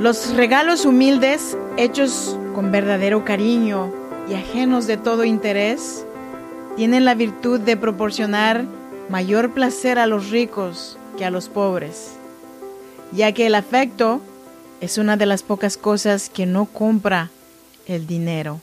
Los regalos humildes, hechos con verdadero cariño y ajenos de todo interés, tienen la virtud de proporcionar mayor placer a los ricos que a los pobres, ya que el afecto es una de las pocas cosas que no compra el dinero.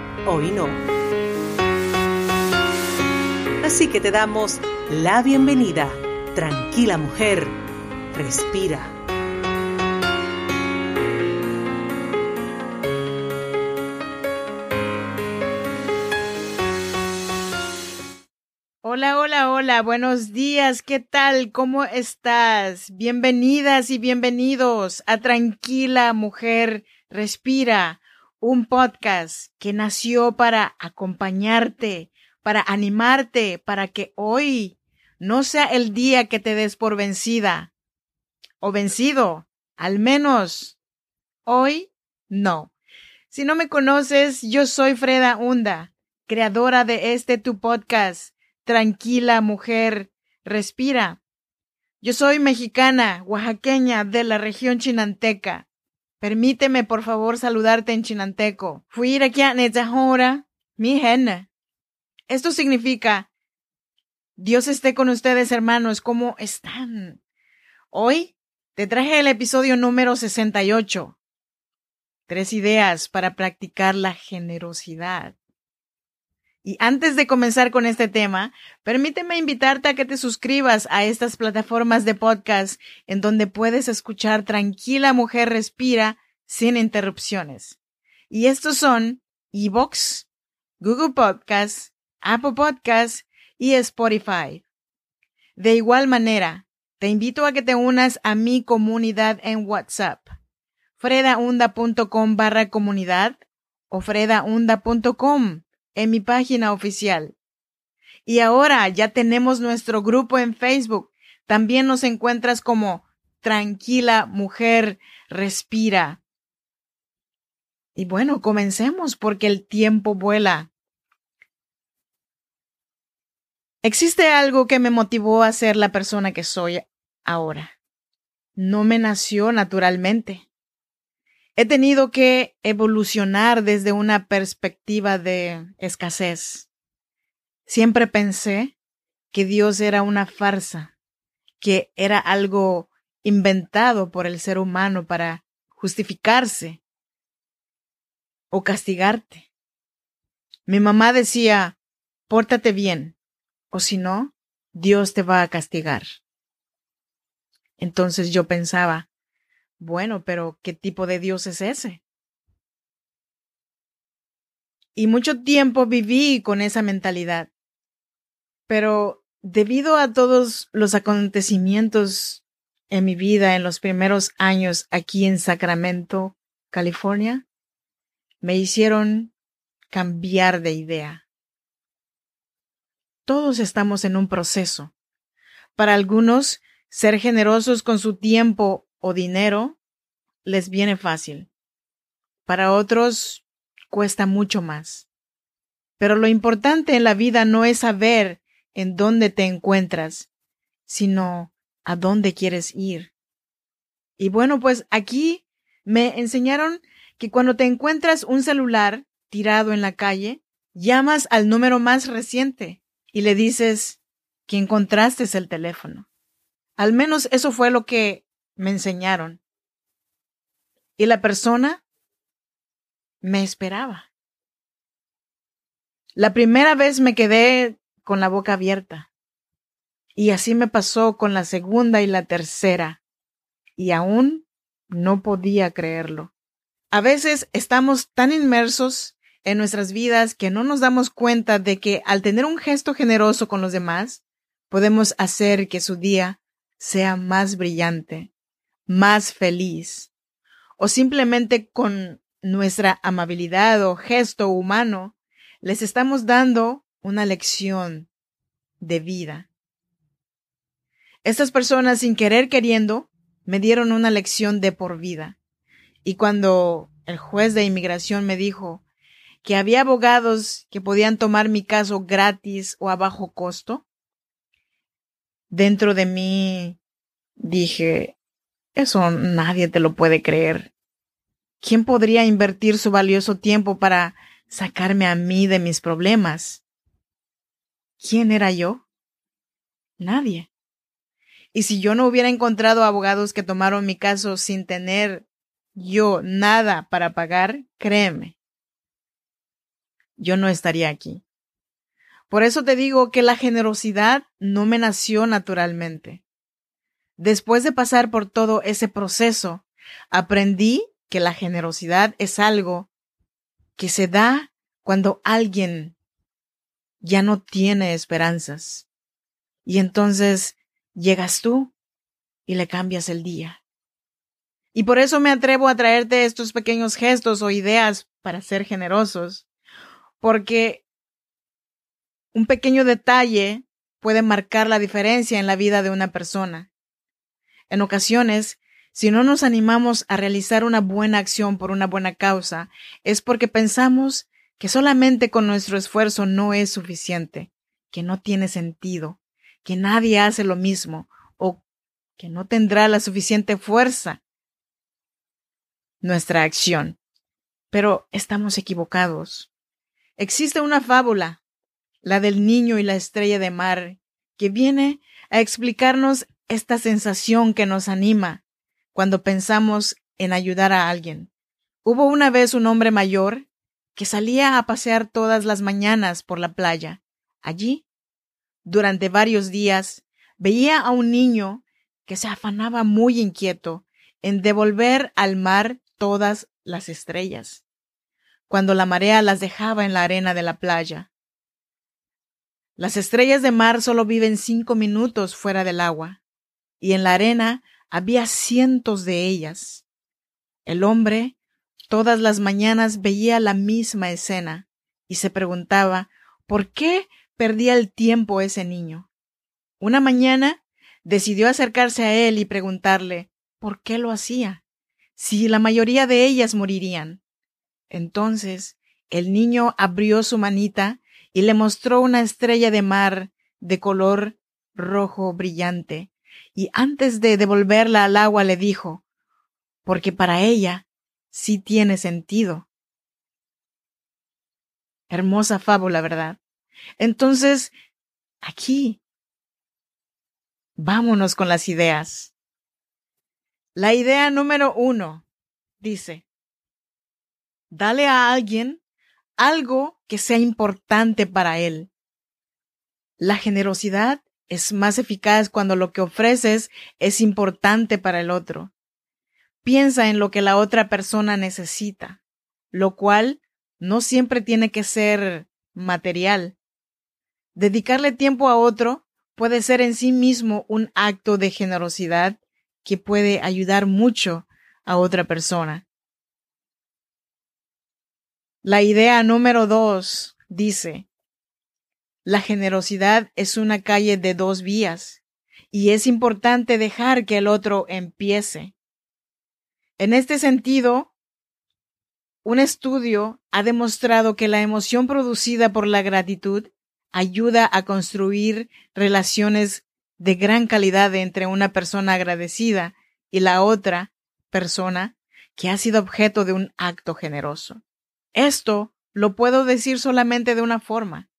hoy no. Así que te damos la bienvenida. Tranquila mujer, respira. Hola, hola, hola, buenos días, ¿qué tal? ¿Cómo estás? Bienvenidas y bienvenidos a Tranquila Mujer Respira un podcast que nació para acompañarte, para animarte, para que hoy no sea el día que te des por vencida o vencido, al menos hoy no. Si no me conoces, yo soy Freda Hunda, creadora de este tu podcast, Tranquila Mujer, Respira. Yo soy mexicana, oaxaqueña de la región chinanteca. Permíteme, por favor, saludarte en chinanteco. Fui aquí a Netzahora, mi hen. Esto significa, Dios esté con ustedes, hermanos, ¿cómo están? Hoy te traje el episodio número 68. Tres ideas para practicar la generosidad. Y antes de comenzar con este tema, permíteme invitarte a que te suscribas a estas plataformas de podcast en donde puedes escuchar Tranquila Mujer Respira sin interrupciones. Y estos son Evox, Google Podcasts, Apple Podcasts y Spotify. De igual manera, te invito a que te unas a mi comunidad en WhatsApp, fredaunda.com barra comunidad o fredaunda.com en mi página oficial. Y ahora ya tenemos nuestro grupo en Facebook. También nos encuentras como Tranquila Mujer Respira. Y bueno, comencemos porque el tiempo vuela. Existe algo que me motivó a ser la persona que soy ahora. No me nació naturalmente. He tenido que evolucionar desde una perspectiva de escasez. Siempre pensé que Dios era una farsa, que era algo inventado por el ser humano para justificarse o castigarte. Mi mamá decía, pórtate bien, o si no, Dios te va a castigar. Entonces yo pensaba, bueno, pero ¿qué tipo de Dios es ese? Y mucho tiempo viví con esa mentalidad. Pero debido a todos los acontecimientos en mi vida en los primeros años aquí en Sacramento, California, me hicieron cambiar de idea. Todos estamos en un proceso. Para algunos, ser generosos con su tiempo o dinero les viene fácil. Para otros cuesta mucho más. Pero lo importante en la vida no es saber en dónde te encuentras, sino a dónde quieres ir. Y bueno, pues aquí me enseñaron que cuando te encuentras un celular tirado en la calle, llamas al número más reciente y le dices que encontraste el teléfono. Al menos eso fue lo que me enseñaron. Y la persona me esperaba. La primera vez me quedé con la boca abierta. Y así me pasó con la segunda y la tercera. Y aún no podía creerlo. A veces estamos tan inmersos en nuestras vidas que no nos damos cuenta de que al tener un gesto generoso con los demás, podemos hacer que su día sea más brillante, más feliz, o simplemente con nuestra amabilidad o gesto humano, les estamos dando una lección de vida. Estas personas, sin querer queriendo, me dieron una lección de por vida. Y cuando el juez de inmigración me dijo que había abogados que podían tomar mi caso gratis o a bajo costo, dentro de mí dije, eso nadie te lo puede creer. ¿Quién podría invertir su valioso tiempo para sacarme a mí de mis problemas? ¿Quién era yo? Nadie. Y si yo no hubiera encontrado abogados que tomaron mi caso sin tener yo nada para pagar, créeme, yo no estaría aquí. Por eso te digo que la generosidad no me nació naturalmente. Después de pasar por todo ese proceso, aprendí que la generosidad es algo que se da cuando alguien ya no tiene esperanzas. Y entonces llegas tú y le cambias el día. Y por eso me atrevo a traerte estos pequeños gestos o ideas para ser generosos, porque un pequeño detalle puede marcar la diferencia en la vida de una persona. En ocasiones, si no nos animamos a realizar una buena acción por una buena causa, es porque pensamos que solamente con nuestro esfuerzo no es suficiente, que no tiene sentido, que nadie hace lo mismo o que no tendrá la suficiente fuerza nuestra acción. Pero estamos equivocados. Existe una fábula, la del niño y la estrella de mar, que viene a explicarnos esta sensación que nos anima cuando pensamos en ayudar a alguien. Hubo una vez un hombre mayor que salía a pasear todas las mañanas por la playa. Allí durante varios días, veía a un niño que se afanaba muy inquieto en devolver al mar todas las estrellas, cuando la marea las dejaba en la arena de la playa. Las estrellas de mar solo viven cinco minutos fuera del agua, y en la arena había cientos de ellas. El hombre todas las mañanas veía la misma escena y se preguntaba por qué perdía el tiempo ese niño. Una mañana decidió acercarse a él y preguntarle por qué lo hacía, si la mayoría de ellas morirían. Entonces el niño abrió su manita y le mostró una estrella de mar de color rojo brillante, y antes de devolverla al agua le dijo, porque para ella sí tiene sentido. Hermosa fábula, ¿verdad? Entonces, aquí, vámonos con las ideas. La idea número uno dice, dale a alguien algo que sea importante para él. La generosidad es más eficaz cuando lo que ofreces es importante para el otro. Piensa en lo que la otra persona necesita, lo cual no siempre tiene que ser material. Dedicarle tiempo a otro puede ser en sí mismo un acto de generosidad que puede ayudar mucho a otra persona. La idea número dos dice, la generosidad es una calle de dos vías y es importante dejar que el otro empiece. En este sentido, un estudio ha demostrado que la emoción producida por la gratitud ayuda a construir relaciones de gran calidad entre una persona agradecida y la otra persona que ha sido objeto de un acto generoso. Esto lo puedo decir solamente de una forma.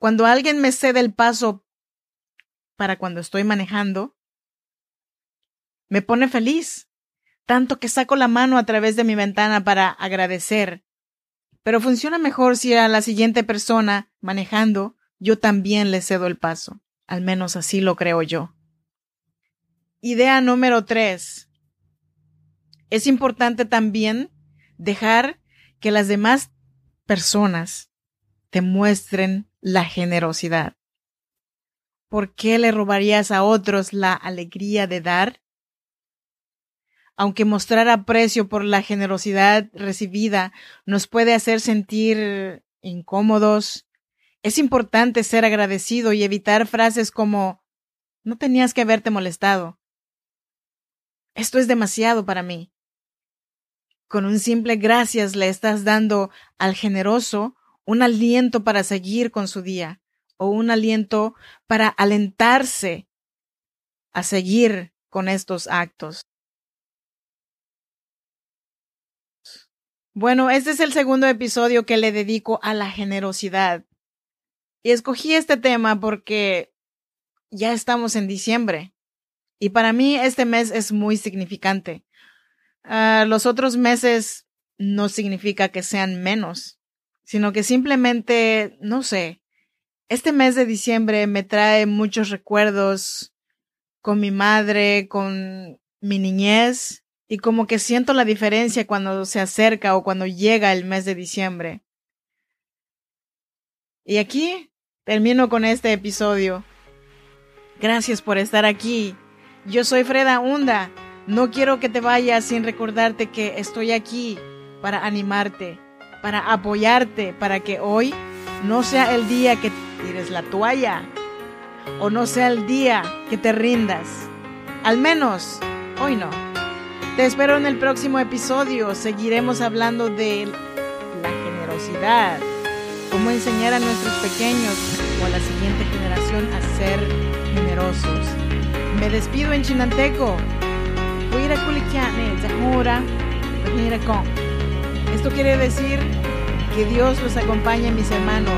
Cuando alguien me cede el paso para cuando estoy manejando, me pone feliz, tanto que saco la mano a través de mi ventana para agradecer. Pero funciona mejor si a la siguiente persona manejando yo también le cedo el paso. Al menos así lo creo yo. Idea número tres. Es importante también dejar que las demás personas te muestren la generosidad? ¿Por qué le robarías a otros la alegría de dar? Aunque mostrar aprecio por la generosidad recibida nos puede hacer sentir incómodos, es importante ser agradecido y evitar frases como no tenías que haberte molestado. Esto es demasiado para mí. Con un simple gracias le estás dando al generoso un aliento para seguir con su día o un aliento para alentarse a seguir con estos actos. Bueno, este es el segundo episodio que le dedico a la generosidad. Y escogí este tema porque ya estamos en diciembre. Y para mí este mes es muy significante. Uh, los otros meses no significa que sean menos, sino que simplemente, no sé, este mes de diciembre me trae muchos recuerdos con mi madre, con mi niñez, y como que siento la diferencia cuando se acerca o cuando llega el mes de diciembre. Y aquí termino con este episodio. Gracias por estar aquí. Yo soy Freda Hunda. No quiero que te vayas sin recordarte que estoy aquí para animarte, para apoyarte, para que hoy no sea el día que tires la toalla o no sea el día que te rindas. Al menos hoy no. Te espero en el próximo episodio. Seguiremos hablando de la generosidad, cómo enseñar a nuestros pequeños o a la siguiente generación a ser generosos. Me despido en chinanteco. Esto quiere decir que Dios los acompañe, mis hermanos.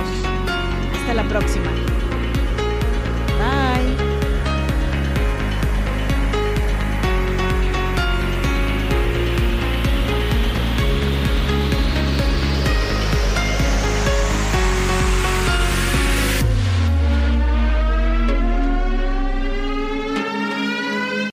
Hasta la próxima.